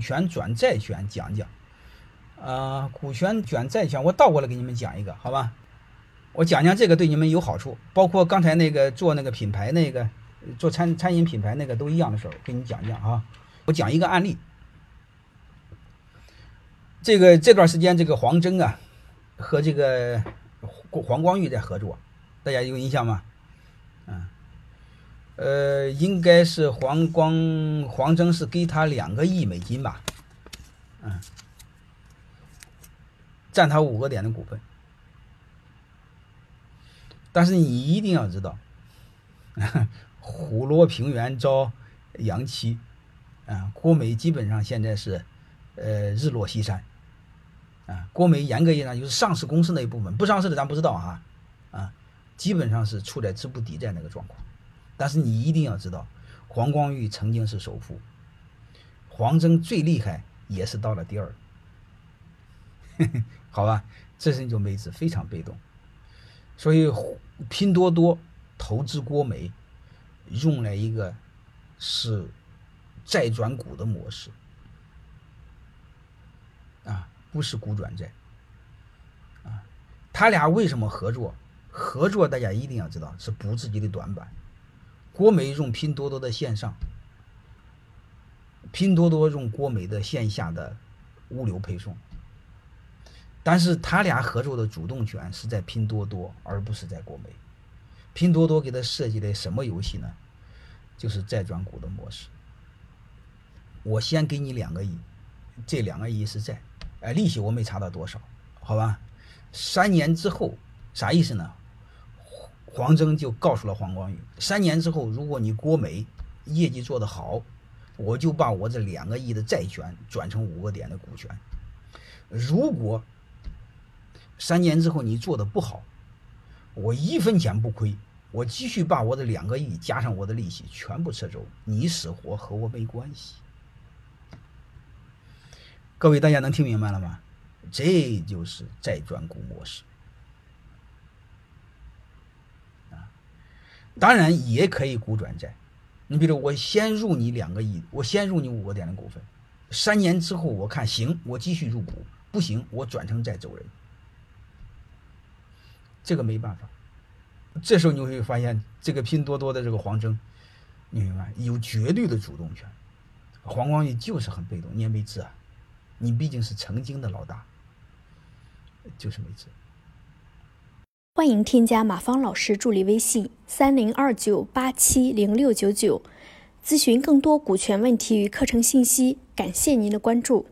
权转债权讲讲。呃，股权转债权，我倒过来给你们讲一个，好吧？我讲讲这个对你们有好处，包括刚才那个做那个品牌那个做餐餐饮品牌那个都一样的事儿，给你讲讲啊。我讲一个案例，这个这段时间这个黄峥啊和这个黄光裕在合作，大家有印象吗？嗯，呃，应该是黄光黄峥是给他两个亿美金吧？嗯。占他五个点的股份，但是你一定要知道，虎落平原遭羊欺，啊，国美基本上现在是，呃，日落西山，啊，国美严格意义上就是上市公司那一部分，不上市的咱不知道哈，啊，基本上是处在资不抵债那个状况，但是你一定要知道，黄光裕曾经是首富，黄峥最厉害也是到了第二。好吧，这是一种位置非常被动，所以拼多多投资郭美，用了一个是债转股的模式，啊，不是股转债，啊，他俩为什么合作？合作大家一定要知道是补自己的短板。郭美用拼多多的线上，拼多多用郭美的线下的物流配送。但是他俩合作的主动权是在拼多多，而不是在国美。拼多多给他设计的什么游戏呢？就是债转股的模式。我先给你两个亿，这两个亿是债，哎，利息我没查到多少，好吧？三年之后啥意思呢？黄峥就告诉了黄光裕，三年之后如果你国美业绩做得好，我就把我这两个亿的债权转成五个点的股权。如果三年之后你做的不好，我一分钱不亏，我继续把我的两个亿加上我的利息全部撤走，你死活和我没关系。各位大家能听明白了吗？这就是债转股模式当然也可以股转债。你比如我先入你两个亿，我先入你五个点的股份，三年之后我看行，我继续入股，不行我转成债走人。这个没办法，这时候你会发现，这个拼多多的这个黄峥，你明白有绝对的主动权，黄光裕就是很被动，你也没治啊，你毕竟是曾经的老大，就是没治。欢迎添加马芳老师助理微信三零二九八七零六九九，咨询更多股权问题与课程信息。感谢您的关注。